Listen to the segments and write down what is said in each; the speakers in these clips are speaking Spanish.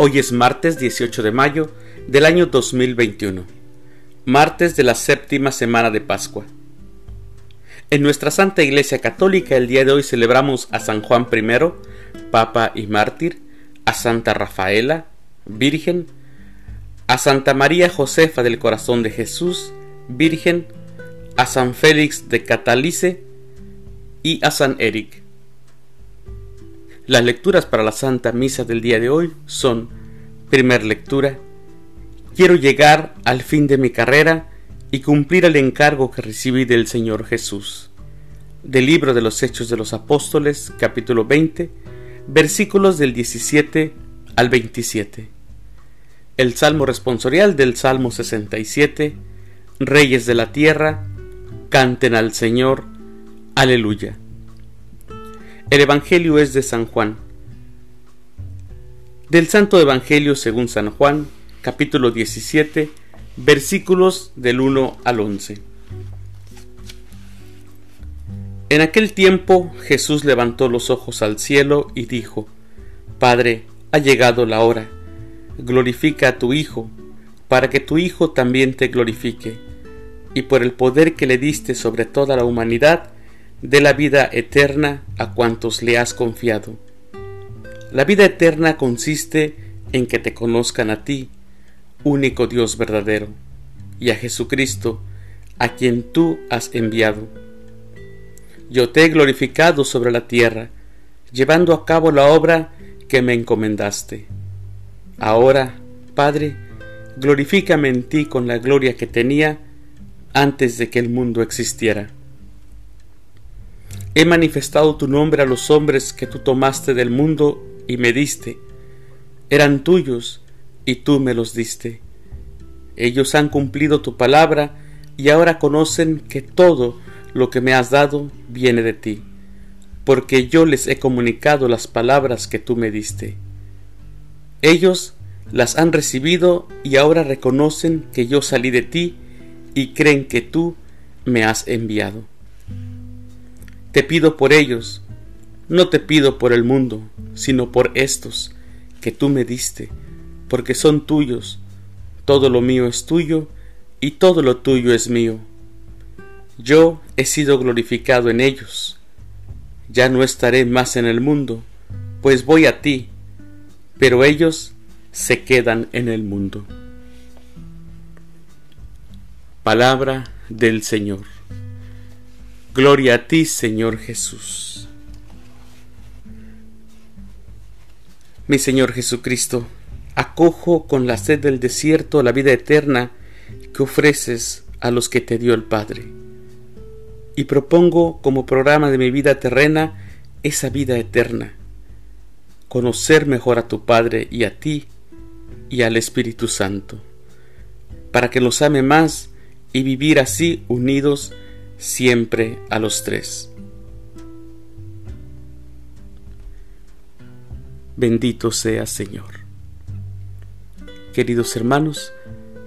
Hoy es martes 18 de mayo del año 2021, martes de la séptima semana de Pascua. En nuestra Santa Iglesia Católica el día de hoy celebramos a San Juan I, Papa y Mártir, a Santa Rafaela, Virgen, a Santa María Josefa del Corazón de Jesús, Virgen, a San Félix de Catalice y a San Eric. Las lecturas para la Santa Misa del día de hoy son, primer lectura, quiero llegar al fin de mi carrera y cumplir el encargo que recibí del Señor Jesús. Del libro de los Hechos de los Apóstoles, capítulo 20, versículos del 17 al 27. El Salmo responsorial del Salmo 67, Reyes de la tierra, canten al Señor, aleluya. El Evangelio es de San Juan. Del Santo Evangelio según San Juan, capítulo 17, versículos del 1 al 11. En aquel tiempo Jesús levantó los ojos al cielo y dijo, Padre, ha llegado la hora, glorifica a tu Hijo, para que tu Hijo también te glorifique, y por el poder que le diste sobre toda la humanidad, de la vida eterna a cuantos le has confiado. La vida eterna consiste en que te conozcan a ti, único Dios verdadero, y a Jesucristo, a quien tú has enviado. Yo te he glorificado sobre la tierra, llevando a cabo la obra que me encomendaste. Ahora, Padre, glorifícame en ti con la gloria que tenía antes de que el mundo existiera. He manifestado tu nombre a los hombres que tú tomaste del mundo y me diste. Eran tuyos y tú me los diste. Ellos han cumplido tu palabra y ahora conocen que todo lo que me has dado viene de ti, porque yo les he comunicado las palabras que tú me diste. Ellos las han recibido y ahora reconocen que yo salí de ti y creen que tú me has enviado. Te pido por ellos, no te pido por el mundo, sino por estos que tú me diste, porque son tuyos, todo lo mío es tuyo, y todo lo tuyo es mío. Yo he sido glorificado en ellos. Ya no estaré más en el mundo, pues voy a ti, pero ellos se quedan en el mundo. Palabra del Señor. Gloria a ti, Señor Jesús. Mi Señor Jesucristo, acojo con la sed del desierto la vida eterna que ofreces a los que te dio el Padre. Y propongo como programa de mi vida terrena esa vida eterna, conocer mejor a tu Padre y a ti y al Espíritu Santo, para que los ame más y vivir así unidos siempre a los tres. Bendito sea Señor. Queridos hermanos,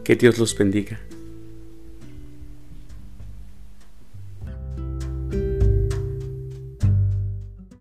que Dios los bendiga.